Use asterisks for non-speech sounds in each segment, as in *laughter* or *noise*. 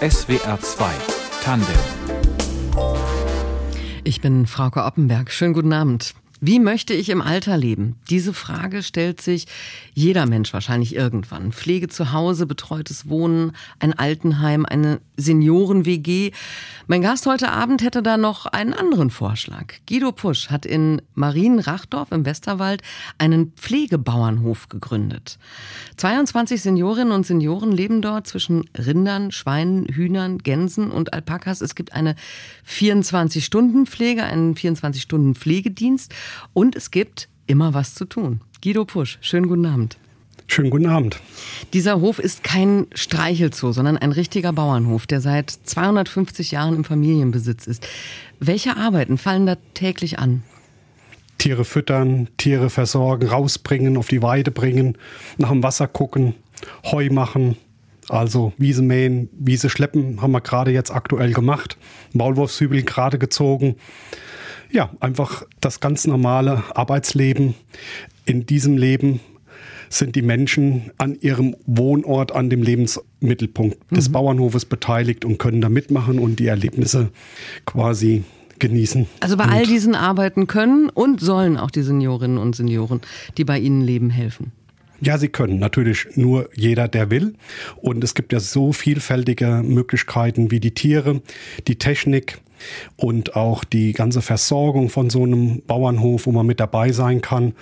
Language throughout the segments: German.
SWR 2 Tandem Ich bin Frauke Oppenberg. Schönen guten Abend. Wie möchte ich im Alter leben? Diese Frage stellt sich jeder Mensch wahrscheinlich irgendwann. Pflege zu Hause, betreutes Wohnen, ein Altenheim, eine Senioren-WG. Mein Gast heute Abend hätte da noch einen anderen Vorschlag. Guido Pusch hat in Marienrachdorf im Westerwald einen Pflegebauernhof gegründet. 22 Seniorinnen und Senioren leben dort zwischen Rindern, Schweinen, Hühnern, Gänsen und Alpakas. Es gibt eine 24-Stunden-Pflege, einen 24-Stunden-Pflegedienst und es gibt immer was zu tun. Guido Pusch, schönen guten Abend. Schönen guten Abend. Dieser Hof ist kein Streichelzoo, sondern ein richtiger Bauernhof, der seit 250 Jahren im Familienbesitz ist. Welche Arbeiten fallen da täglich an? Tiere füttern, Tiere versorgen, rausbringen, auf die Weide bringen, nach dem Wasser gucken, Heu machen, also Wiese mähen, Wiese schleppen, haben wir gerade jetzt aktuell gemacht. Maulwurfshügel gerade gezogen. Ja, einfach das ganz normale Arbeitsleben. In diesem Leben sind die Menschen an ihrem Wohnort, an dem Lebensmittelpunkt des mhm. Bauernhofes beteiligt und können da mitmachen und die Erlebnisse quasi genießen. Also bei all diesen Arbeiten können und sollen auch die Seniorinnen und Senioren, die bei Ihnen leben, helfen. Ja, sie können. Natürlich nur jeder, der will. Und es gibt ja so vielfältige Möglichkeiten wie die Tiere, die Technik, und auch die ganze Versorgung von so einem Bauernhof, wo man mit dabei sein kann.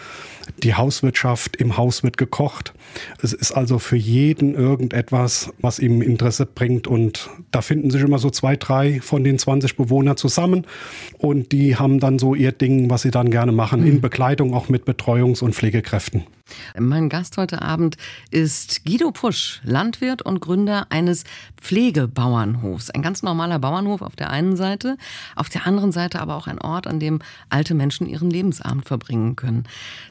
Die Hauswirtschaft, im Haus wird gekocht. Es ist also für jeden irgendetwas, was ihm Interesse bringt. Und da finden sich immer so zwei, drei von den 20 Bewohnern zusammen. Und die haben dann so ihr Ding, was sie dann gerne machen, mhm. in Begleitung auch mit Betreuungs- und Pflegekräften. Mein Gast heute Abend ist Guido Pusch, Landwirt und Gründer eines Pflegebauernhofs. Ein ganz normaler Bauernhof auf der einen Seite, auf der anderen Seite aber auch ein Ort, an dem alte Menschen ihren Lebensabend verbringen können.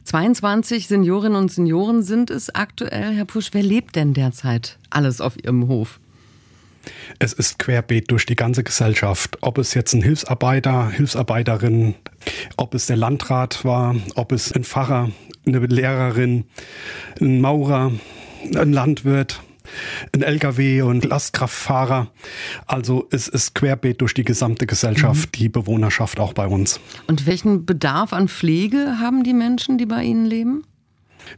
22 Seniorinnen und Senioren sind es aktuell. Herr Pusch, wer lebt denn derzeit alles auf Ihrem Hof? Es ist querbeet durch die ganze Gesellschaft. Ob es jetzt ein Hilfsarbeiter, Hilfsarbeiterin, ob es der Landrat war, ob es ein Pfarrer, eine Lehrerin, ein Maurer, ein Landwirt, ein Lkw und Lastkraftfahrer. Also es ist querbeet durch die gesamte Gesellschaft, mhm. die Bewohnerschaft auch bei uns. Und welchen Bedarf an Pflege haben die Menschen, die bei Ihnen leben?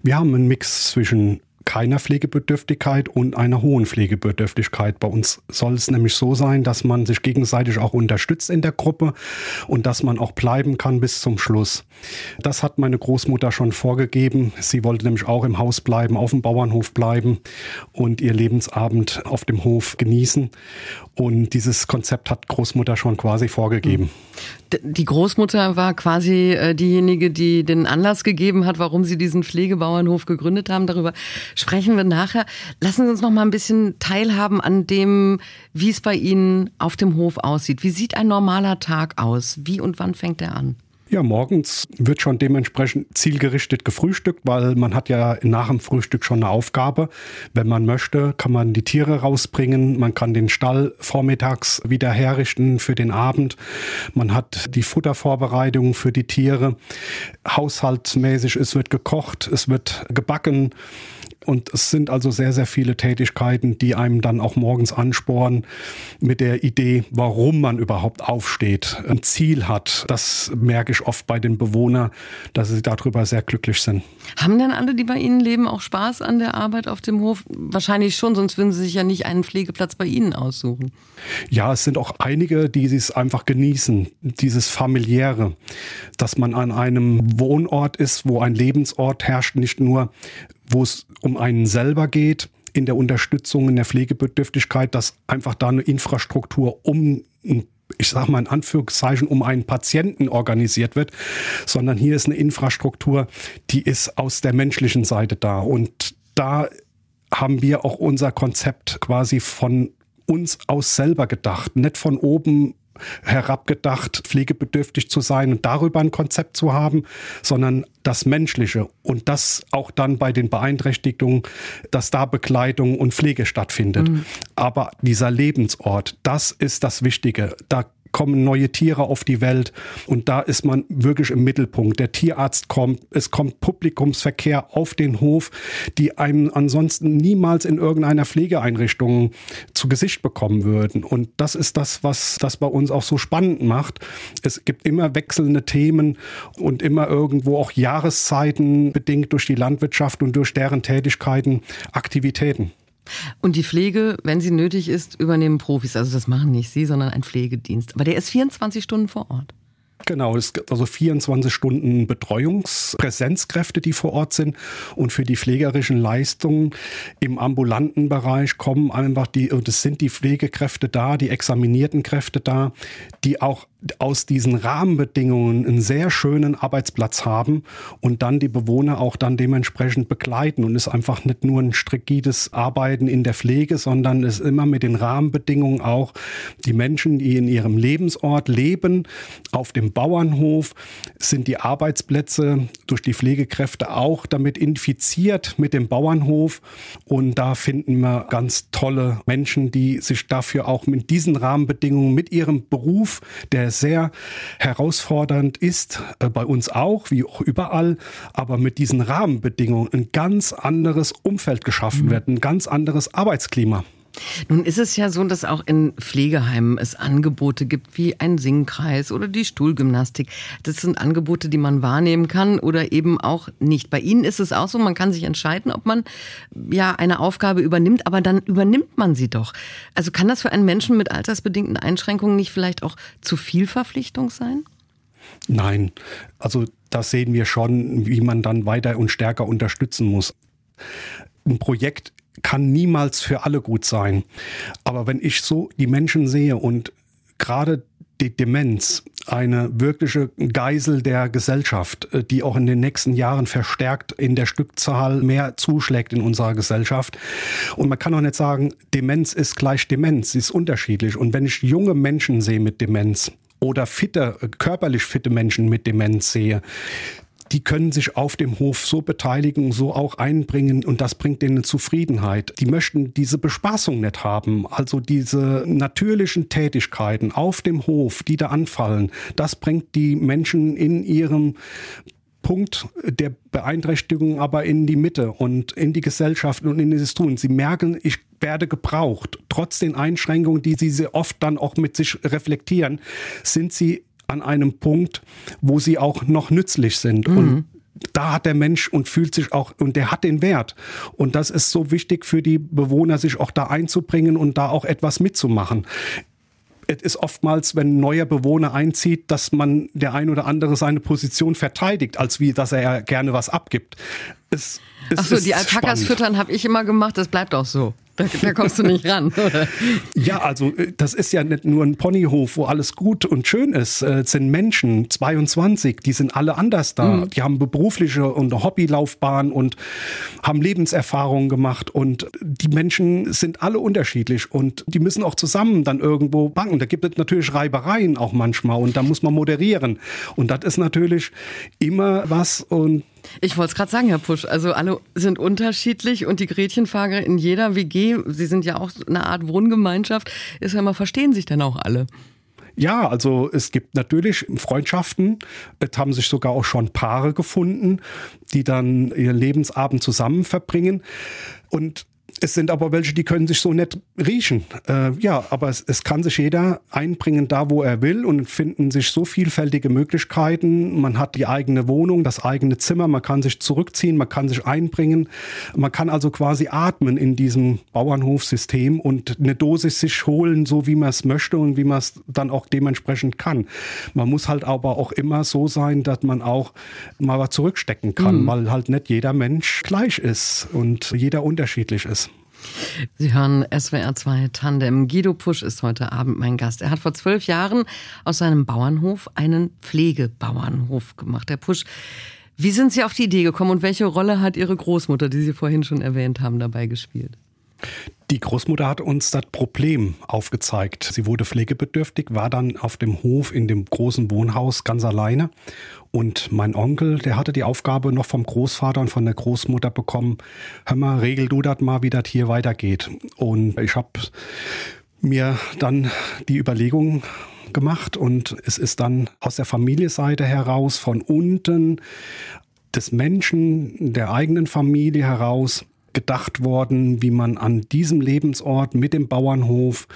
Wir haben einen Mix zwischen keiner Pflegebedürftigkeit und einer hohen Pflegebedürftigkeit. Bei uns soll es nämlich so sein, dass man sich gegenseitig auch unterstützt in der Gruppe und dass man auch bleiben kann bis zum Schluss. Das hat meine Großmutter schon vorgegeben. Sie wollte nämlich auch im Haus bleiben, auf dem Bauernhof bleiben und ihr Lebensabend auf dem Hof genießen. Und dieses Konzept hat Großmutter schon quasi vorgegeben. Die Großmutter war quasi äh, diejenige, die den Anlass gegeben hat, warum sie diesen Pflegebauernhof gegründet haben. Darüber sprechen wir nachher. Lassen Sie uns noch mal ein bisschen teilhaben an dem, wie es bei Ihnen auf dem Hof aussieht. Wie sieht ein normaler Tag aus? Wie und wann fängt er an? Ja, morgens wird schon dementsprechend zielgerichtet gefrühstückt, weil man hat ja nach dem Frühstück schon eine Aufgabe. Wenn man möchte, kann man die Tiere rausbringen, man kann den Stall vormittags wieder herrichten für den Abend. Man hat die Futtervorbereitung für die Tiere. Haushaltsmäßig, es wird gekocht, es wird gebacken. Und es sind also sehr, sehr viele Tätigkeiten, die einem dann auch morgens ansporen mit der Idee, warum man überhaupt aufsteht, ein Ziel hat. Das merke ich oft bei den Bewohnern, dass sie darüber sehr glücklich sind. Haben denn alle, die bei Ihnen leben, auch Spaß an der Arbeit auf dem Hof? Wahrscheinlich schon, sonst würden Sie sich ja nicht einen Pflegeplatz bei Ihnen aussuchen. Ja, es sind auch einige, die es einfach genießen, dieses familiäre, dass man an einem Wohnort ist, wo ein Lebensort herrscht, nicht nur wo es um einen selber geht, in der Unterstützung, in der Pflegebedürftigkeit, dass einfach da eine Infrastruktur um ich sage mal in Anführungszeichen, um einen Patienten organisiert wird, sondern hier ist eine Infrastruktur, die ist aus der menschlichen Seite da. Und da haben wir auch unser Konzept quasi von uns aus selber gedacht, nicht von oben herabgedacht, pflegebedürftig zu sein und darüber ein Konzept zu haben, sondern das Menschliche und das auch dann bei den Beeinträchtigungen, dass da Begleitung und Pflege stattfindet. Mhm. Aber dieser Lebensort, das ist das Wichtige. Da kommen neue Tiere auf die Welt und da ist man wirklich im Mittelpunkt. Der Tierarzt kommt, es kommt Publikumsverkehr auf den Hof, die einem ansonsten niemals in irgendeiner Pflegeeinrichtung zu Gesicht bekommen würden. Und das ist das, was das bei uns auch so spannend macht. Es gibt immer wechselnde Themen und immer irgendwo auch Jahreszeiten bedingt durch die Landwirtschaft und durch deren Tätigkeiten Aktivitäten. Und die Pflege, wenn sie nötig ist, übernehmen Profis. Also das machen nicht Sie, sondern ein Pflegedienst. Aber der ist 24 Stunden vor Ort. Genau, es gibt also 24 Stunden Betreuungspräsenzkräfte, die vor Ort sind. Und für die pflegerischen Leistungen im ambulanten Bereich kommen einfach die, und es sind die Pflegekräfte da, die examinierten Kräfte da, die auch aus diesen Rahmenbedingungen einen sehr schönen Arbeitsplatz haben und dann die Bewohner auch dann dementsprechend begleiten und ist einfach nicht nur ein strikides Arbeiten in der Pflege, sondern es ist immer mit den Rahmenbedingungen auch die Menschen, die in ihrem Lebensort leben, auf dem Bauernhof sind die Arbeitsplätze durch die Pflegekräfte auch damit infiziert mit dem Bauernhof und da finden wir ganz tolle Menschen, die sich dafür auch mit diesen Rahmenbedingungen, mit ihrem Beruf, der sehr herausfordernd ist, äh, bei uns auch, wie auch überall, aber mit diesen Rahmenbedingungen ein ganz anderes Umfeld geschaffen mhm. wird, ein ganz anderes Arbeitsklima. Nun ist es ja so, dass auch in Pflegeheimen es Angebote gibt wie ein Singkreis oder die Stuhlgymnastik. Das sind Angebote, die man wahrnehmen kann oder eben auch nicht. Bei Ihnen ist es auch so, man kann sich entscheiden, ob man ja eine Aufgabe übernimmt, aber dann übernimmt man sie doch. Also kann das für einen Menschen mit altersbedingten Einschränkungen nicht vielleicht auch zu viel Verpflichtung sein? Nein, also das sehen wir schon, wie man dann weiter und stärker unterstützen muss. Ein Projekt kann niemals für alle gut sein. Aber wenn ich so die Menschen sehe und gerade die Demenz, eine wirkliche Geisel der Gesellschaft, äh, die auch in den nächsten Jahren verstärkt in der Stückzahl mehr zuschlägt in unserer Gesellschaft. Und man kann auch nicht sagen, Demenz ist gleich Demenz, sie ist unterschiedlich. Und wenn ich junge Menschen sehe mit Demenz, oder fitte, körperlich fitte Menschen mit Demenz sehe, die können sich auf dem Hof so beteiligen, so auch einbringen und das bringt denen Zufriedenheit. Die möchten diese Bespaßung nicht haben, also diese natürlichen Tätigkeiten auf dem Hof, die da anfallen, das bringt die Menschen in ihrem Punkt der Beeinträchtigung aber in die Mitte und in die Gesellschaft und in dieses Tun. Sie merken, ich werde gebraucht. Trotz den Einschränkungen, die sie oft dann auch mit sich reflektieren, sind sie an einem Punkt, wo sie auch noch nützlich sind. Mhm. Und da hat der Mensch und fühlt sich auch, und der hat den Wert. Und das ist so wichtig für die Bewohner, sich auch da einzubringen und da auch etwas mitzumachen. Es ist oftmals, wenn ein neuer Bewohner einzieht, dass man der ein oder andere seine Position verteidigt, als wie, dass er gerne was abgibt. Es, es Ach so, die Alpakas füttern habe ich immer gemacht, das bleibt auch so. Da, da, kommst du nicht ran, *laughs* oder? Ja, also äh, das ist ja nicht nur ein Ponyhof, wo alles gut und schön ist. Äh, es sind Menschen, 22, die sind alle anders da. Mhm. Die haben berufliche und Hobbylaufbahn und haben Lebenserfahrungen gemacht und die Menschen sind alle unterschiedlich und die müssen auch zusammen dann irgendwo banken. Da gibt es natürlich Reibereien auch manchmal und da muss man moderieren. Und das ist natürlich immer was und ich wollte es gerade sagen, Herr Pusch. Also alle sind unterschiedlich und die Gretchenfahrer in jeder WG, Sie sind ja auch eine Art Wohngemeinschaft, ist ja immer, verstehen sich denn auch alle? Ja, also es gibt natürlich Freundschaften. Es haben sich sogar auch schon Paare gefunden, die dann ihren Lebensabend zusammen verbringen. Und es sind aber welche, die können sich so nicht riechen. Äh, ja, aber es, es, kann sich jeder einbringen, da wo er will und finden sich so vielfältige Möglichkeiten. Man hat die eigene Wohnung, das eigene Zimmer, man kann sich zurückziehen, man kann sich einbringen. Man kann also quasi atmen in diesem Bauernhofsystem und eine Dosis sich holen, so wie man es möchte und wie man es dann auch dementsprechend kann. Man muss halt aber auch immer so sein, dass man auch mal was zurückstecken kann, mhm. weil halt nicht jeder Mensch gleich ist und jeder unterschiedlich ist. Sie hören SWR 2 Tandem. Guido Pusch ist heute Abend mein Gast. Er hat vor zwölf Jahren aus seinem Bauernhof einen Pflegebauernhof gemacht. Herr Pusch, wie sind Sie auf die Idee gekommen und welche Rolle hat Ihre Großmutter, die Sie vorhin schon erwähnt haben, dabei gespielt? Die Großmutter hat uns das Problem aufgezeigt. Sie wurde pflegebedürftig, war dann auf dem Hof in dem großen Wohnhaus ganz alleine. Und mein Onkel, der hatte die Aufgabe noch vom Großvater und von der Großmutter bekommen, hör mal, regel du das mal, wie das hier weitergeht. Und ich habe mir dann die Überlegung gemacht und es ist dann aus der Familienseite heraus von unten des Menschen, der eigenen Familie heraus gedacht worden, wie man an diesem Lebensort mit dem Bauernhof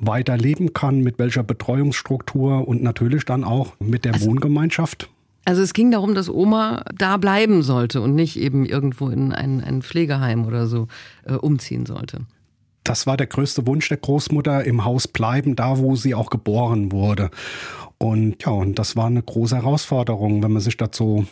weiter leben kann, mit welcher Betreuungsstruktur und natürlich dann auch mit der also, Wohngemeinschaft. Also es ging darum, dass Oma da bleiben sollte und nicht eben irgendwo in ein, ein Pflegeheim oder so äh, umziehen sollte. Das war der größte Wunsch der Großmutter, im Haus bleiben, da wo sie auch geboren wurde. Und ja, und das war eine große Herausforderung, wenn man sich dazu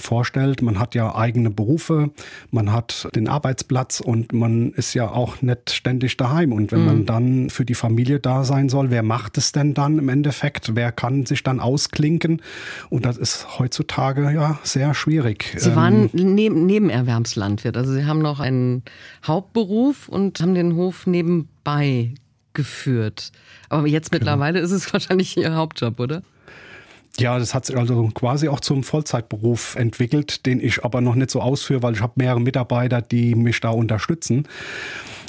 vorstellt. Man hat ja eigene Berufe, man hat den Arbeitsplatz und man ist ja auch nicht ständig daheim. Und wenn mhm. man dann für die Familie da sein soll, wer macht es denn dann im Endeffekt? Wer kann sich dann ausklinken? Und das ist heutzutage ja sehr schwierig. Sie waren ähm, neben, Nebenerwerbslandwirt. Also Sie haben noch einen Hauptberuf und haben den Hof nebenbei geführt. Aber jetzt genau. mittlerweile genau. ist es *laughs* wahrscheinlich Ihr Hauptjob, oder? Ja, das hat sich also quasi auch zum Vollzeitberuf entwickelt, den ich aber noch nicht so ausführe, weil ich habe mehrere Mitarbeiter, die mich da unterstützen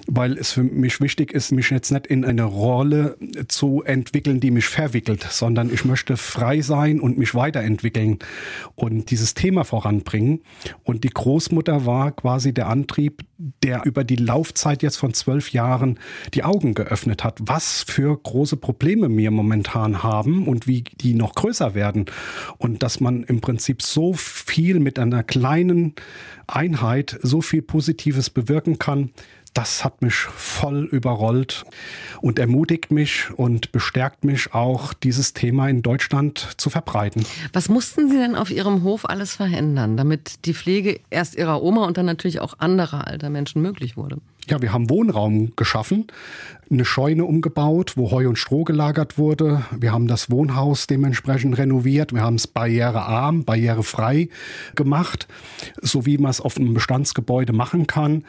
weil es für mich wichtig ist, mich jetzt nicht in eine Rolle zu entwickeln, die mich verwickelt, sondern ich möchte frei sein und mich weiterentwickeln und dieses Thema voranbringen. Und die Großmutter war quasi der Antrieb, der über die Laufzeit jetzt von zwölf Jahren die Augen geöffnet hat, was für große Probleme wir momentan haben und wie die noch größer werden. Und dass man im Prinzip so viel mit einer kleinen Einheit so viel Positives bewirken kann, das hat mich voll überrollt und ermutigt mich und bestärkt mich auch, dieses Thema in Deutschland zu verbreiten. Was mussten Sie denn auf Ihrem Hof alles verändern, damit die Pflege erst Ihrer Oma und dann natürlich auch anderer alter Menschen möglich wurde? Ja, wir haben Wohnraum geschaffen, eine Scheune umgebaut, wo Heu und Stroh gelagert wurde. Wir haben das Wohnhaus dementsprechend renoviert. Wir haben es barrierearm, barrierefrei gemacht, so wie man es auf einem Bestandsgebäude machen kann.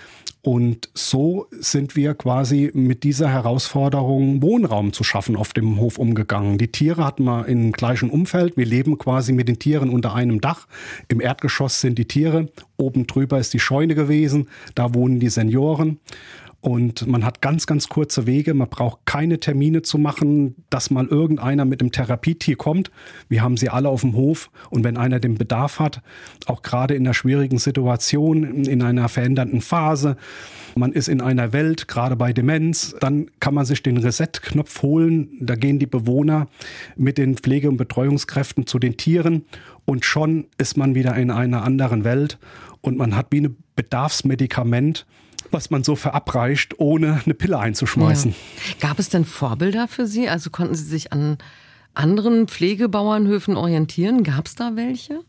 Und so sind wir quasi mit dieser Herausforderung, Wohnraum zu schaffen, auf dem Hof umgegangen. Die Tiere hatten wir im gleichen Umfeld. Wir leben quasi mit den Tieren unter einem Dach. Im Erdgeschoss sind die Tiere. Oben drüber ist die Scheune gewesen. Da wohnen die Senioren. Und man hat ganz, ganz kurze Wege. Man braucht keine Termine zu machen, dass mal irgendeiner mit dem Therapietier kommt. Wir haben sie alle auf dem Hof. Und wenn einer den Bedarf hat, auch gerade in einer schwierigen Situation, in einer verändernden Phase, man ist in einer Welt, gerade bei Demenz, dann kann man sich den Reset-Knopf holen. Da gehen die Bewohner mit den Pflege- und Betreuungskräften zu den Tieren und schon ist man wieder in einer anderen Welt und man hat wie ein Bedarfsmedikament was man so verabreicht, ohne eine Pille einzuschmeißen. Ja. Gab es denn Vorbilder für Sie? Also konnten Sie sich an anderen Pflegebauernhöfen orientieren? Gab es da welche?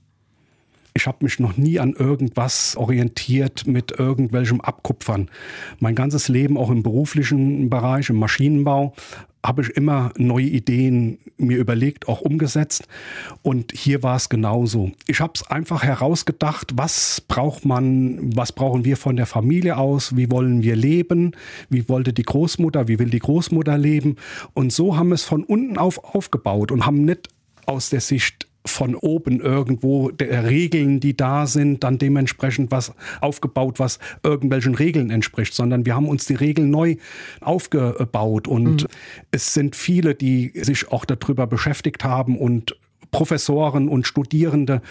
Ich habe mich noch nie an irgendwas orientiert mit irgendwelchem Abkupfern. Mein ganzes Leben, auch im beruflichen Bereich, im Maschinenbau, habe ich immer neue Ideen mir überlegt, auch umgesetzt. Und hier war es genauso. Ich habe es einfach herausgedacht, was braucht man, was brauchen wir von der Familie aus, wie wollen wir leben, wie wollte die Großmutter, wie will die Großmutter leben. Und so haben wir es von unten auf aufgebaut und haben nicht aus der Sicht von oben irgendwo der Regeln, die da sind, dann dementsprechend was aufgebaut, was irgendwelchen Regeln entspricht, sondern wir haben uns die Regeln neu aufgebaut und mhm. es sind viele, die sich auch darüber beschäftigt haben und Professoren und Studierende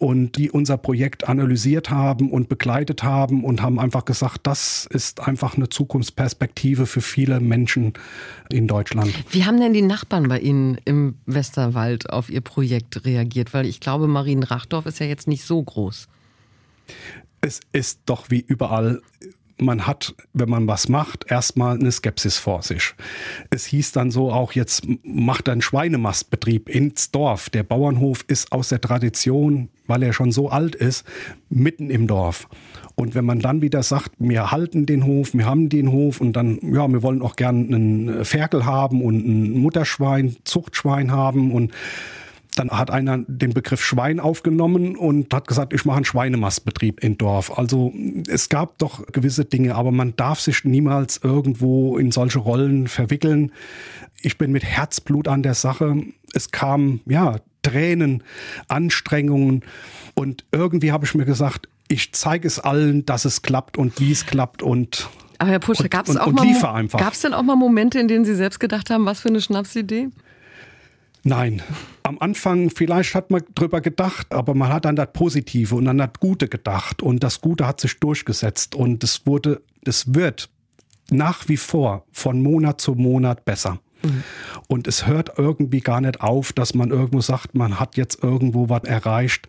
und die unser Projekt analysiert haben und begleitet haben und haben einfach gesagt, das ist einfach eine Zukunftsperspektive für viele Menschen in Deutschland. Wie haben denn die Nachbarn bei Ihnen im Westerwald auf Ihr Projekt reagiert? Weil ich glaube, Marienrachdorf ist ja jetzt nicht so groß. Es ist doch wie überall man hat, wenn man was macht, erstmal eine Skepsis vor sich. Es hieß dann so auch, jetzt macht ein Schweinemastbetrieb ins Dorf. Der Bauernhof ist aus der Tradition, weil er schon so alt ist, mitten im Dorf. Und wenn man dann wieder sagt, wir halten den Hof, wir haben den Hof und dann, ja, wir wollen auch gern einen Ferkel haben und ein Mutterschwein, Zuchtschwein haben und dann hat einer den Begriff Schwein aufgenommen und hat gesagt, ich mache einen Schweinemastbetrieb in Dorf. Also es gab doch gewisse Dinge, aber man darf sich niemals irgendwo in solche Rollen verwickeln. Ich bin mit Herzblut an der Sache. Es kam, ja, Tränen, Anstrengungen und irgendwie habe ich mir gesagt, ich zeige es allen, dass es klappt und wie es klappt und aber Herr Putsche, gab es auch, mal, denn auch mal Momente, in denen Sie selbst gedacht haben, was für eine Schnapsidee? Nein. Am Anfang vielleicht hat man drüber gedacht, aber man hat an das Positive und an das Gute gedacht und das Gute hat sich durchgesetzt und es wurde, es wird nach wie vor von Monat zu Monat besser. Mhm. Und es hört irgendwie gar nicht auf, dass man irgendwo sagt, man hat jetzt irgendwo was erreicht,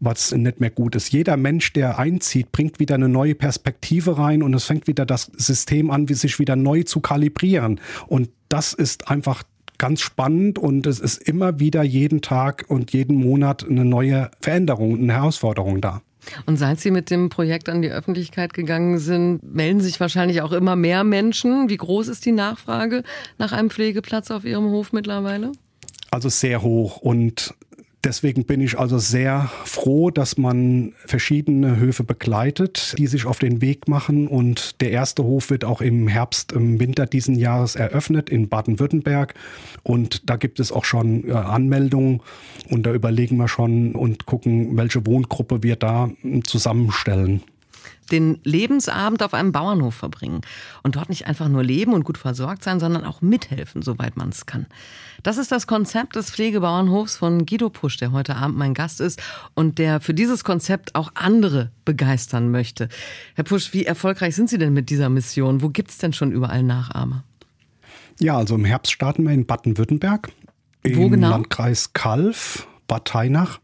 was nicht mehr gut ist. Jeder Mensch, der einzieht, bringt wieder eine neue Perspektive rein und es fängt wieder das System an, wie sich wieder neu zu kalibrieren. Und das ist einfach ganz spannend und es ist immer wieder jeden Tag und jeden Monat eine neue Veränderung, eine Herausforderung da. Und seit Sie mit dem Projekt an die Öffentlichkeit gegangen sind, melden sich wahrscheinlich auch immer mehr Menschen. Wie groß ist die Nachfrage nach einem Pflegeplatz auf Ihrem Hof mittlerweile? Also sehr hoch und Deswegen bin ich also sehr froh, dass man verschiedene Höfe begleitet, die sich auf den Weg machen. Und der erste Hof wird auch im Herbst, im Winter diesen Jahres eröffnet in Baden-Württemberg. Und da gibt es auch schon äh, Anmeldungen. Und da überlegen wir schon und gucken, welche Wohngruppe wir da zusammenstellen den Lebensabend auf einem Bauernhof verbringen und dort nicht einfach nur leben und gut versorgt sein, sondern auch mithelfen, soweit man es kann. Das ist das Konzept des Pflegebauernhofs von Guido Pusch, der heute Abend mein Gast ist und der für dieses Konzept auch andere begeistern möchte. Herr Pusch, wie erfolgreich sind Sie denn mit dieser Mission? Wo gibt es denn schon überall Nachahmer? Ja, also im Herbst starten wir in Baden-Württemberg, im genau? Landkreis Kalf, Bad Teinach.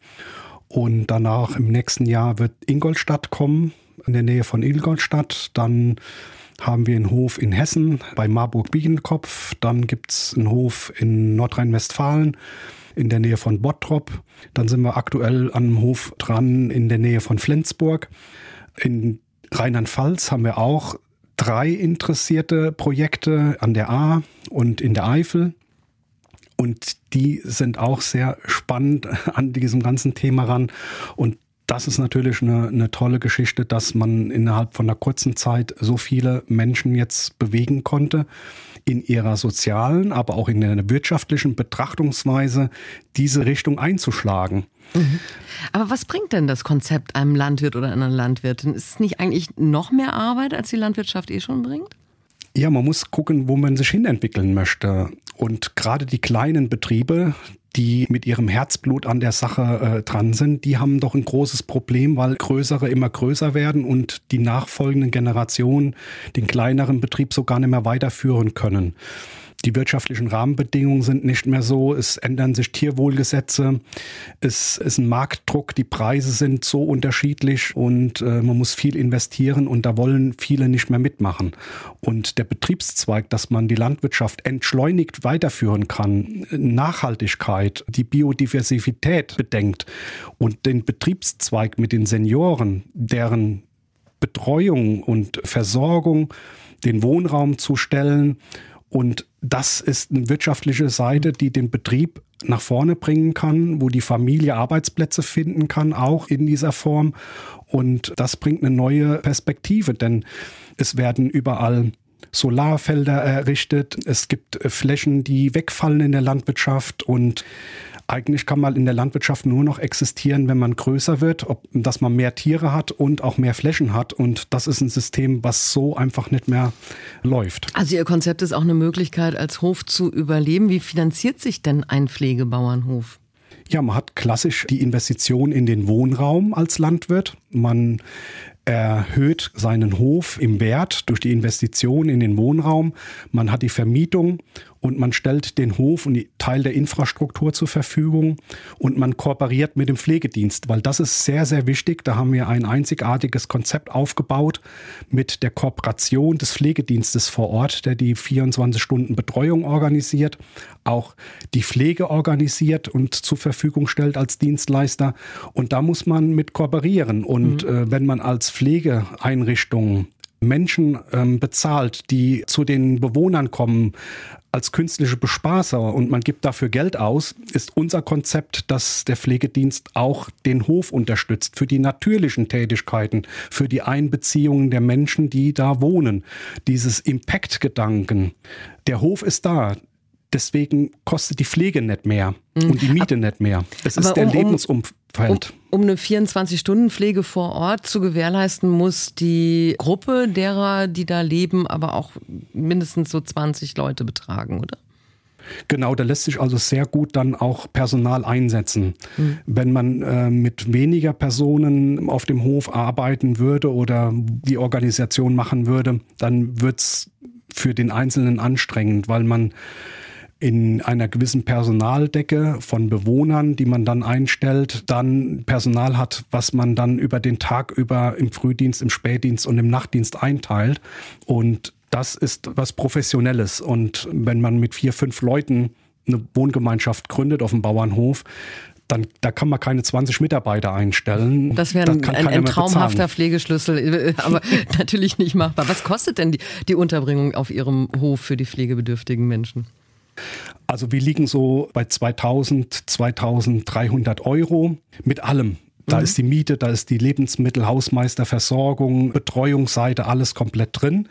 Und danach im nächsten Jahr wird Ingolstadt kommen, in der Nähe von Ingolstadt. Dann haben wir einen Hof in Hessen bei Marburg-Biegenkopf. Dann gibt es einen Hof in Nordrhein-Westfalen in der Nähe von Bottrop. Dann sind wir aktuell an einem Hof dran in der Nähe von Flensburg. In Rheinland-Pfalz haben wir auch drei interessierte Projekte an der A und in der Eifel. Und die sind auch sehr spannend an diesem ganzen Thema ran. Und das ist natürlich eine, eine tolle Geschichte, dass man innerhalb von einer kurzen Zeit so viele Menschen jetzt bewegen konnte, in ihrer sozialen, aber auch in der wirtschaftlichen Betrachtungsweise diese Richtung einzuschlagen. Mhm. Aber was bringt denn das Konzept einem Landwirt oder einer Landwirtin? Ist es nicht eigentlich noch mehr Arbeit, als die Landwirtschaft eh schon bringt? Ja, man muss gucken, wo man sich hinentwickeln möchte. Und gerade die kleinen Betriebe, die mit ihrem Herzblut an der Sache äh, dran sind, die haben doch ein großes Problem, weil größere immer größer werden und die nachfolgenden Generationen den kleineren Betrieb so gar nicht mehr weiterführen können. Die wirtschaftlichen Rahmenbedingungen sind nicht mehr so. Es ändern sich Tierwohlgesetze. Es ist ein Marktdruck. Die Preise sind so unterschiedlich und äh, man muss viel investieren und da wollen viele nicht mehr mitmachen. Und der Betriebszweig, dass man die Landwirtschaft entschleunigt weiterführen kann, Nachhaltigkeit, die Biodiversität bedenkt und den Betriebszweig mit den Senioren, deren Betreuung und Versorgung, den Wohnraum zu stellen und das ist eine wirtschaftliche Seite, die den Betrieb nach vorne bringen kann, wo die Familie Arbeitsplätze finden kann, auch in dieser Form. Und das bringt eine neue Perspektive, denn es werden überall Solarfelder errichtet. Es gibt Flächen, die wegfallen in der Landwirtschaft und eigentlich kann man in der Landwirtschaft nur noch existieren, wenn man größer wird, ob, dass man mehr Tiere hat und auch mehr Flächen hat. Und das ist ein System, was so einfach nicht mehr läuft. Also Ihr Konzept ist auch eine Möglichkeit, als Hof zu überleben. Wie finanziert sich denn ein Pflegebauernhof? Ja, man hat klassisch die Investition in den Wohnraum als Landwirt. Man erhöht seinen Hof im Wert durch die Investition in den Wohnraum. Man hat die Vermietung und man stellt den Hof und die Teil der Infrastruktur zur Verfügung und man kooperiert mit dem Pflegedienst, weil das ist sehr, sehr wichtig. Da haben wir ein einzigartiges Konzept aufgebaut mit der Kooperation des Pflegedienstes vor Ort, der die 24 Stunden Betreuung organisiert, auch die Pflege organisiert und zur Verfügung stellt als Dienstleister. Und da muss man mit kooperieren. Und mhm. äh, wenn man als Pflegeeinrichtung Menschen ähm, bezahlt, die zu den Bewohnern kommen als künstliche Bespaßer und man gibt dafür Geld aus, ist unser Konzept, dass der Pflegedienst auch den Hof unterstützt für die natürlichen Tätigkeiten, für die Einbeziehungen der Menschen, die da wohnen. Dieses Impact-Gedanken. Der Hof ist da, deswegen kostet die Pflege nicht mehr mhm. und die Miete nicht mehr. Es ist der um, Lebensumfeld. Um, um eine 24-Stunden-Pflege vor Ort zu gewährleisten, muss die Gruppe derer, die da leben, aber auch mindestens so 20 Leute betragen, oder? Genau, da lässt sich also sehr gut dann auch Personal einsetzen. Mhm. Wenn man äh, mit weniger Personen auf dem Hof arbeiten würde oder die Organisation machen würde, dann wird's für den Einzelnen anstrengend, weil man in einer gewissen Personaldecke von Bewohnern, die man dann einstellt, dann Personal hat, was man dann über den Tag über im Frühdienst, im Spätdienst und im Nachtdienst einteilt. Und das ist was Professionelles. Und wenn man mit vier, fünf Leuten eine Wohngemeinschaft gründet auf dem Bauernhof, dann da kann man keine 20 Mitarbeiter einstellen. Das wäre ein, ein, ein traumhafter Pflegeschlüssel, *laughs* aber *laughs* natürlich nicht machbar. Was kostet denn die, die Unterbringung auf Ihrem Hof für die pflegebedürftigen Menschen? Also wir liegen so bei 2000, 2300 Euro mit allem. Da mhm. ist die Miete, da ist die Lebensmittel, Hausmeisterversorgung, Betreuungsseite, alles komplett drin.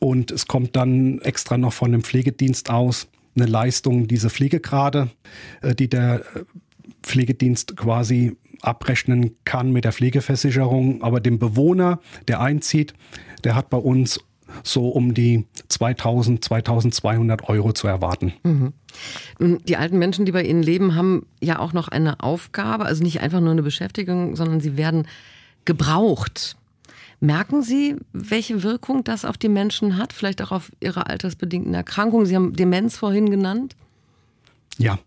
Und es kommt dann extra noch von dem Pflegedienst aus eine Leistung, diese Pflegegrade, äh, die der äh, Pflegedienst quasi abrechnen kann mit der Pflegeversicherung. Aber dem Bewohner, der einzieht, der hat bei uns so um die 2000, 2200 Euro zu erwarten. Mhm. Die alten Menschen, die bei Ihnen leben, haben ja auch noch eine Aufgabe, also nicht einfach nur eine Beschäftigung, sondern sie werden gebraucht. Merken Sie, welche Wirkung das auf die Menschen hat, vielleicht auch auf ihre altersbedingten Erkrankungen? Sie haben Demenz vorhin genannt. Ja,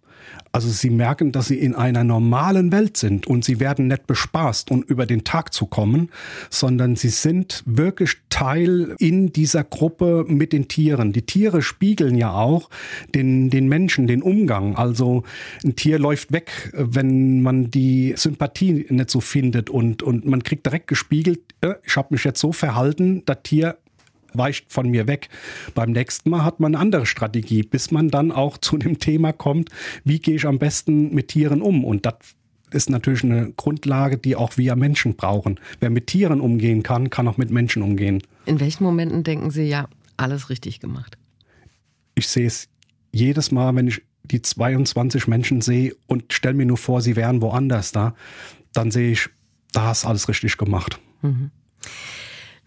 also sie merken, dass sie in einer normalen Welt sind und sie werden nicht bespaßt, um über den Tag zu kommen, sondern sie sind wirklich Teil in dieser Gruppe mit den Tieren. Die Tiere spiegeln ja auch den, den Menschen, den Umgang. Also ein Tier läuft weg, wenn man die Sympathie nicht so findet und, und man kriegt direkt gespiegelt, äh, ich habe mich jetzt so verhalten, das Tier weicht von mir weg. Beim nächsten Mal hat man eine andere Strategie, bis man dann auch zu dem Thema kommt, wie gehe ich am besten mit Tieren um? Und das ist natürlich eine Grundlage, die auch wir Menschen brauchen. Wer mit Tieren umgehen kann, kann auch mit Menschen umgehen. In welchen Momenten denken Sie, ja, alles richtig gemacht? Ich sehe es jedes Mal, wenn ich die 22 Menschen sehe und stelle mir nur vor, sie wären woanders da, dann sehe ich, da hast alles richtig gemacht. Mhm.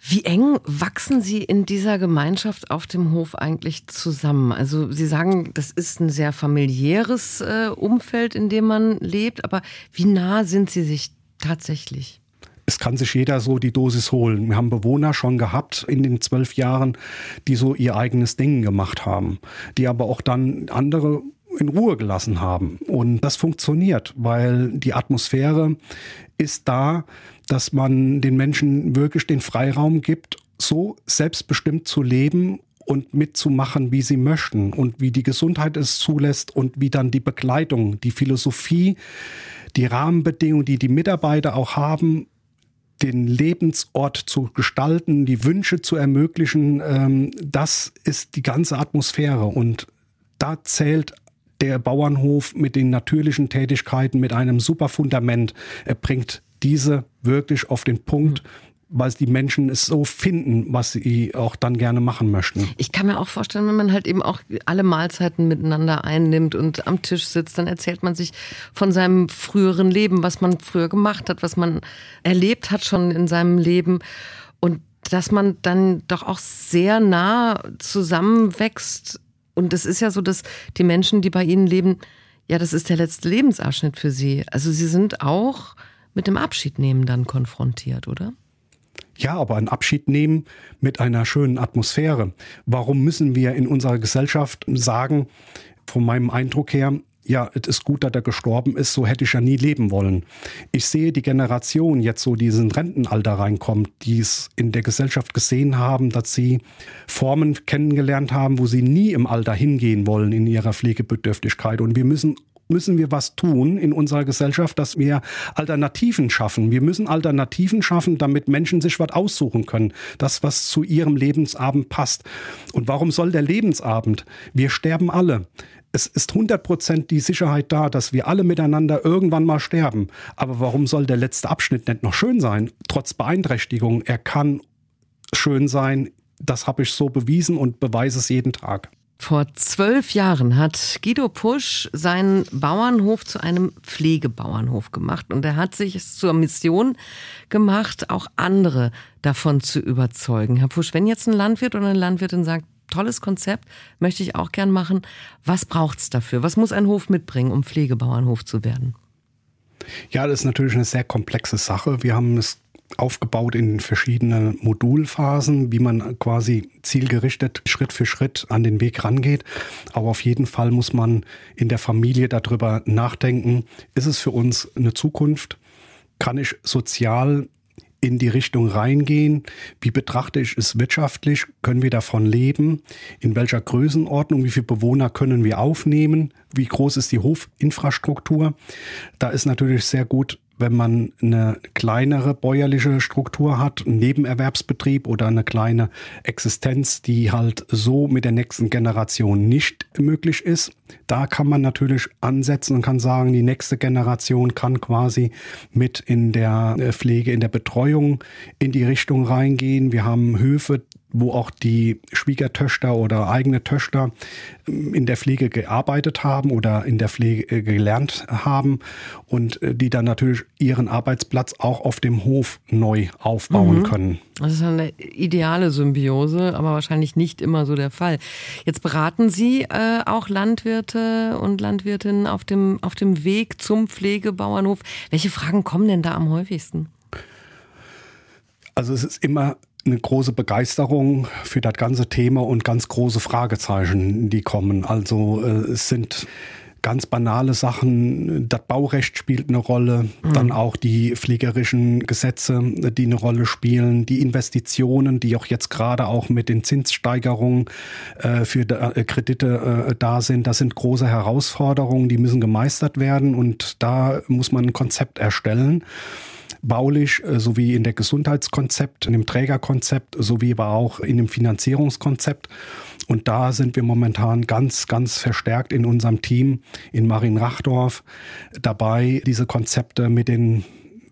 Wie eng wachsen Sie in dieser Gemeinschaft auf dem Hof eigentlich zusammen? Also Sie sagen, das ist ein sehr familiäres äh, Umfeld, in dem man lebt, aber wie nah sind Sie sich tatsächlich? Es kann sich jeder so die Dosis holen. Wir haben Bewohner schon gehabt in den zwölf Jahren, die so ihr eigenes Ding gemacht haben, die aber auch dann andere in Ruhe gelassen haben. Und das funktioniert, weil die Atmosphäre ist da, dass man den Menschen wirklich den Freiraum gibt, so selbstbestimmt zu leben und mitzumachen, wie sie möchten und wie die Gesundheit es zulässt und wie dann die Begleitung, die Philosophie, die Rahmenbedingungen, die die Mitarbeiter auch haben, den Lebensort zu gestalten, die Wünsche zu ermöglichen, ähm, das ist die ganze Atmosphäre und da zählt der Bauernhof mit den natürlichen Tätigkeiten, mit einem super Fundament. Er bringt diese wirklich auf den Punkt, weil die Menschen es so finden, was sie auch dann gerne machen möchten. Ich kann mir auch vorstellen, wenn man halt eben auch alle Mahlzeiten miteinander einnimmt und am Tisch sitzt, dann erzählt man sich von seinem früheren Leben, was man früher gemacht hat, was man erlebt hat schon in seinem Leben und dass man dann doch auch sehr nah zusammenwächst. Und es ist ja so, dass die Menschen, die bei Ihnen leben, ja, das ist der letzte Lebensabschnitt für Sie. Also Sie sind auch mit dem Abschiednehmen dann konfrontiert, oder? Ja, aber ein Abschied nehmen mit einer schönen Atmosphäre. Warum müssen wir in unserer Gesellschaft sagen, von meinem Eindruck her, ja, es ist gut, dass er gestorben ist, so hätte ich ja nie leben wollen. Ich sehe die Generation jetzt so, die in Rentenalter reinkommt, die es in der Gesellschaft gesehen haben, dass sie Formen kennengelernt haben, wo sie nie im Alter hingehen wollen in ihrer Pflegebedürftigkeit. Und wir müssen müssen wir was tun in unserer Gesellschaft, dass wir Alternativen schaffen. Wir müssen Alternativen schaffen, damit Menschen sich was aussuchen können. Das, was zu ihrem Lebensabend passt. Und warum soll der Lebensabend? Wir sterben alle es ist 100% die Sicherheit da, dass wir alle miteinander irgendwann mal sterben. Aber warum soll der letzte Abschnitt nicht noch schön sein? Trotz Beeinträchtigung. Er kann schön sein. Das habe ich so bewiesen und beweise es jeden Tag. Vor zwölf Jahren hat Guido Pusch seinen Bauernhof zu einem Pflegebauernhof gemacht und er hat sich es zur Mission gemacht, auch andere davon zu überzeugen. Herr Pusch, wenn jetzt ein Landwirt oder eine Landwirtin sagt, tolles Konzept, möchte ich auch gern machen. Was braucht's dafür? Was muss ein Hof mitbringen, um Pflegebauernhof zu werden? Ja, das ist natürlich eine sehr komplexe Sache. Wir haben es aufgebaut in verschiedene Modulphasen, wie man quasi zielgerichtet Schritt für Schritt an den Weg rangeht. Aber auf jeden Fall muss man in der Familie darüber nachdenken, ist es für uns eine Zukunft? Kann ich sozial in die Richtung reingehen? Wie betrachte ich es wirtschaftlich? Können wir davon leben? In welcher Größenordnung? Wie viele Bewohner können wir aufnehmen? Wie groß ist die Hofinfrastruktur? Da ist natürlich sehr gut wenn man eine kleinere bäuerliche Struktur hat, einen Nebenerwerbsbetrieb oder eine kleine Existenz, die halt so mit der nächsten Generation nicht möglich ist. Da kann man natürlich ansetzen und kann sagen, die nächste Generation kann quasi mit in der Pflege, in der Betreuung in die Richtung reingehen. Wir haben Höfe, wo auch die Schwiegertöchter oder eigene Töchter ähm, in der Pflege gearbeitet haben oder in der Pflege äh, gelernt haben und äh, die dann natürlich ihren Arbeitsplatz auch auf dem Hof neu aufbauen mhm. können. Das ist eine ideale Symbiose, aber wahrscheinlich nicht immer so der Fall. Jetzt beraten Sie äh, auch Landwirte und Landwirtinnen auf dem, auf dem Weg zum Pflegebauernhof. Welche Fragen kommen denn da am häufigsten? Also es ist immer eine große Begeisterung für das ganze Thema und ganz große Fragezeichen, die kommen. Also äh, es sind ganz banale Sachen. Das Baurecht spielt eine Rolle, mhm. dann auch die fliegerischen Gesetze, die eine Rolle spielen, die Investitionen, die auch jetzt gerade auch mit den Zinssteigerungen äh, für da, äh, Kredite äh, da sind. Das sind große Herausforderungen, die müssen gemeistert werden und da muss man ein Konzept erstellen baulich äh, sowie in der Gesundheitskonzept, in dem Trägerkonzept, sowie aber auch in dem Finanzierungskonzept. Und da sind wir momentan ganz, ganz verstärkt in unserem Team in Marienrachdorf dabei, diese Konzepte mit den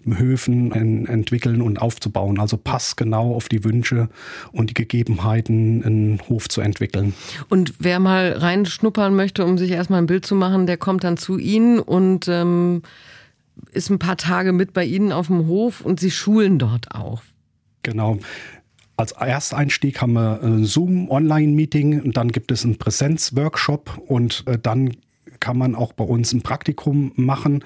Höfen entwickeln und aufzubauen. Also passgenau auf die Wünsche und die Gegebenheiten, einen Hof zu entwickeln. Und wer mal reinschnuppern möchte, um sich erstmal ein Bild zu machen, der kommt dann zu Ihnen und ähm, ist ein paar Tage mit bei Ihnen auf dem Hof und Sie schulen dort auch. Genau. Als Ersteinstieg haben wir ein Zoom-Online-Meeting und dann gibt es einen Präsenz-Workshop und äh, dann kann man auch bei uns ein Praktikum machen.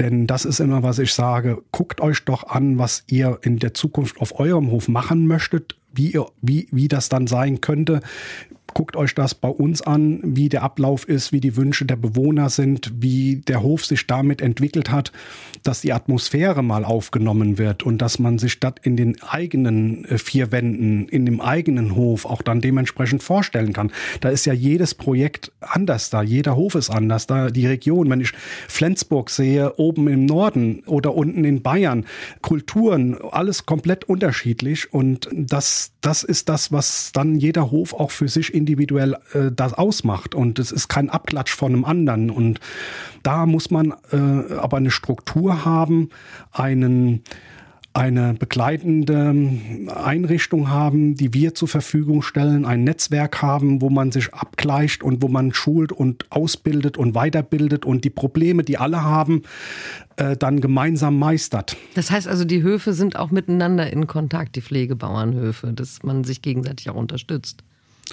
Denn das ist immer, was ich sage. Guckt euch doch an, was ihr in der Zukunft auf eurem Hof machen möchtet, wie, ihr, wie, wie das dann sein könnte, Guckt euch das bei uns an, wie der Ablauf ist, wie die Wünsche der Bewohner sind, wie der Hof sich damit entwickelt hat, dass die Atmosphäre mal aufgenommen wird und dass man sich das in den eigenen äh, vier Wänden, in dem eigenen Hof auch dann dementsprechend vorstellen kann. Da ist ja jedes Projekt anders da, jeder Hof ist anders da, die Region, wenn ich Flensburg sehe, oben im Norden oder unten in Bayern, Kulturen, alles komplett unterschiedlich und das, das ist das, was dann jeder Hof auch für sich in individuell äh, das ausmacht und es ist kein Abklatsch von einem anderen und da muss man äh, aber eine Struktur haben, einen eine begleitende Einrichtung haben, die wir zur Verfügung stellen, ein Netzwerk haben, wo man sich abgleicht und wo man schult und ausbildet und weiterbildet und die Probleme, die alle haben, äh, dann gemeinsam meistert. Das heißt also, die Höfe sind auch miteinander in Kontakt, die Pflegebauernhöfe, dass man sich gegenseitig auch unterstützt.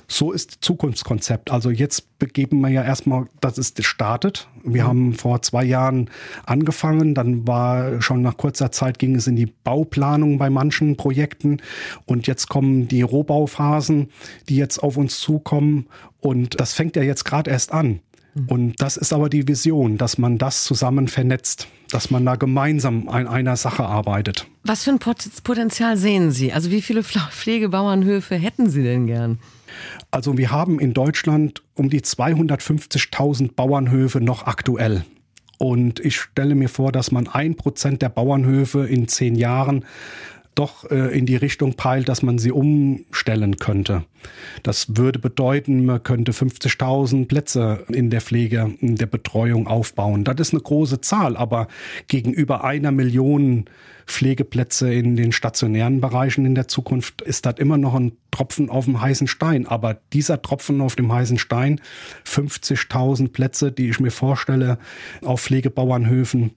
So ist Zukunftskonzept. Also jetzt begeben wir ja erstmal, dass es startet. Wir haben vor zwei Jahren angefangen, dann war schon nach kurzer Zeit ging es in die Bauplanung bei manchen Projekten und jetzt kommen die Rohbauphasen, die jetzt auf uns zukommen und das fängt ja jetzt gerade erst an. Und das ist aber die Vision, dass man das zusammen vernetzt, dass man da gemeinsam an einer Sache arbeitet. Was für ein Potenzial sehen Sie? Also wie viele Pflegebauernhöfe hätten Sie denn gern? Also wir haben in Deutschland um die 250.000 Bauernhöfe noch aktuell. Und ich stelle mir vor, dass man ein Prozent der Bauernhöfe in zehn Jahren doch äh, in die Richtung peilt, dass man sie umstellen könnte. Das würde bedeuten, man könnte 50.000 Plätze in der Pflege, in der Betreuung aufbauen. Das ist eine große Zahl, aber gegenüber einer Million Pflegeplätze in den stationären Bereichen in der Zukunft ist das immer noch ein Tropfen auf dem heißen Stein. Aber dieser Tropfen auf dem heißen Stein, 50.000 Plätze, die ich mir vorstelle auf Pflegebauernhöfen,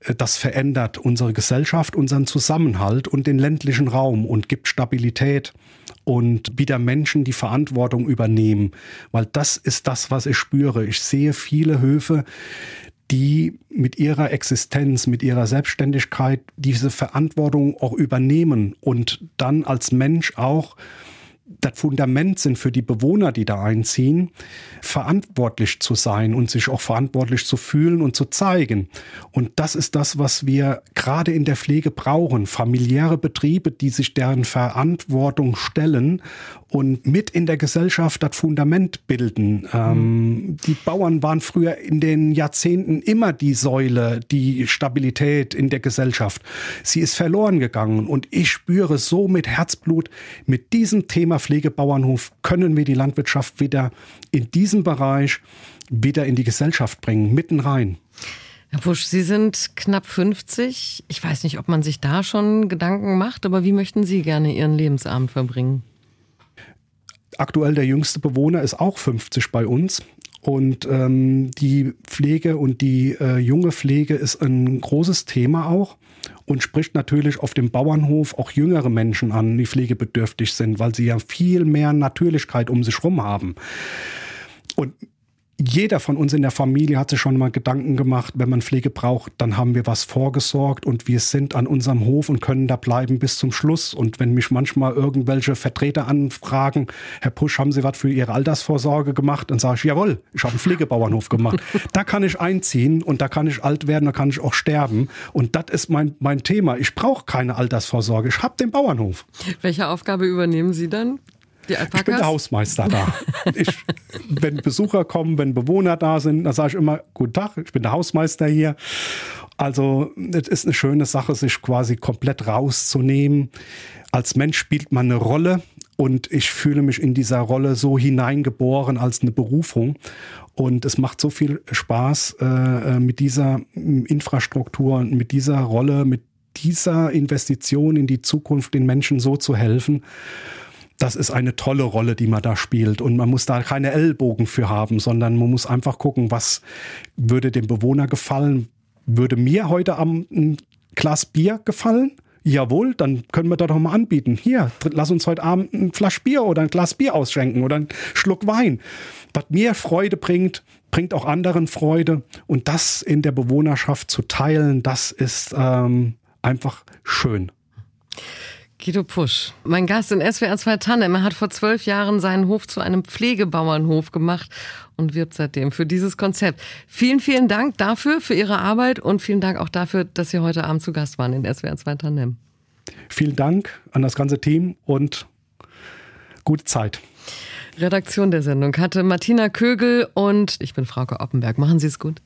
äh, das verändert unsere Gesellschaft, unseren Zusammenhalt und den ländlichen Raum und gibt Stabilität und wieder Menschen die Verantwortung übernehmen, weil das ist das, was ich spüre. Ich sehe viele Höfe, die mit ihrer Existenz, mit ihrer Selbstständigkeit diese Verantwortung auch übernehmen und dann als Mensch auch das Fundament sind für die Bewohner, die da einziehen, verantwortlich zu sein und sich auch verantwortlich zu fühlen und zu zeigen. Und das ist das, was wir gerade in der Pflege brauchen. Familiäre Betriebe, die sich deren Verantwortung stellen und mit in der Gesellschaft das Fundament bilden. Mhm. die Bauern waren früher in den Jahrzehnten immer die Säule, die Stabilität in der Gesellschaft. Sie ist verloren gegangen und ich spüre so mit Herzblut, mit diesem Thema Pflegebauernhof können wir die Landwirtschaft wieder in diesem Bereich wieder in die Gesellschaft bringen, mitten rein. Herr Pusch, Sie sind knapp 50. Ich weiß nicht, ob man sich da schon Gedanken macht, aber wie möchten Sie gerne Ihren Lebensabend verbringen? Aktuell der jüngste Bewohner ist auch 50 bei uns. Und ähm, die Pflege und die äh, junge Pflege ist ein großes Thema auch und spricht natürlich auf dem Bauernhof auch jüngere Menschen an, die pflegebedürftig sind, weil sie ja viel mehr Natürlichkeit um sich herum haben. Und jeder von uns in der Familie hat sich schon mal Gedanken gemacht, wenn man Pflege braucht, dann haben wir was vorgesorgt und wir sind an unserem Hof und können da bleiben bis zum Schluss. Und wenn mich manchmal irgendwelche Vertreter anfragen, Herr Pusch, haben Sie was für Ihre Altersvorsorge gemacht? Dann sage ich, jawohl, ich habe einen Pflegebauernhof gemacht. *laughs* da kann ich einziehen und da kann ich alt werden, da kann ich auch sterben. Und das ist mein, mein Thema. Ich brauche keine Altersvorsorge. Ich habe den Bauernhof. Welche Aufgabe übernehmen Sie dann? Ich bin der Hausmeister da. ich, wenn Besucher kommen, wenn Bewohner da sind, dann sage ich immer, guten Tag, ich bin der Hausmeister hier. Also es ist eine schöne Sache, sich quasi komplett rauszunehmen. Als Mensch spielt man eine Rolle und ich fühle mich in dieser Rolle so hineingeboren als eine Berufung. Und es macht so viel Spaß äh, äh mit dieser Infrastruktur und mit dieser Rolle, mit dieser Investition in die Zukunft den Menschen so zu helfen das ist eine tolle Rolle, die man da spielt. Und man muss da keine Ellbogen für haben, sondern man muss einfach gucken, was würde dem Bewohner gefallen. Würde mir heute am ein Glas Bier gefallen? Jawohl, dann können wir da doch mal anbieten. Hier, lass uns heute Abend ein Flasch Bier oder ein Glas Bier ausschenken oder einen Schluck Wein. Was mir Freude bringt, bringt auch anderen Freude. Und das in der Bewohnerschaft zu teilen, das ist ähm, einfach schön. Guido Pusch, mein Gast in SWR 2 Tandem. Er hat vor zwölf Jahren seinen Hof zu einem Pflegebauernhof gemacht und wirbt seitdem für dieses Konzept. Vielen, vielen Dank dafür, für Ihre Arbeit und vielen Dank auch dafür, dass Sie heute Abend zu Gast waren in SWR 2 Tandem. Vielen Dank an das ganze Team und gute Zeit. Redaktion der Sendung hatte Martina Kögel und ich bin Frauke Oppenberg. Machen Sie es gut.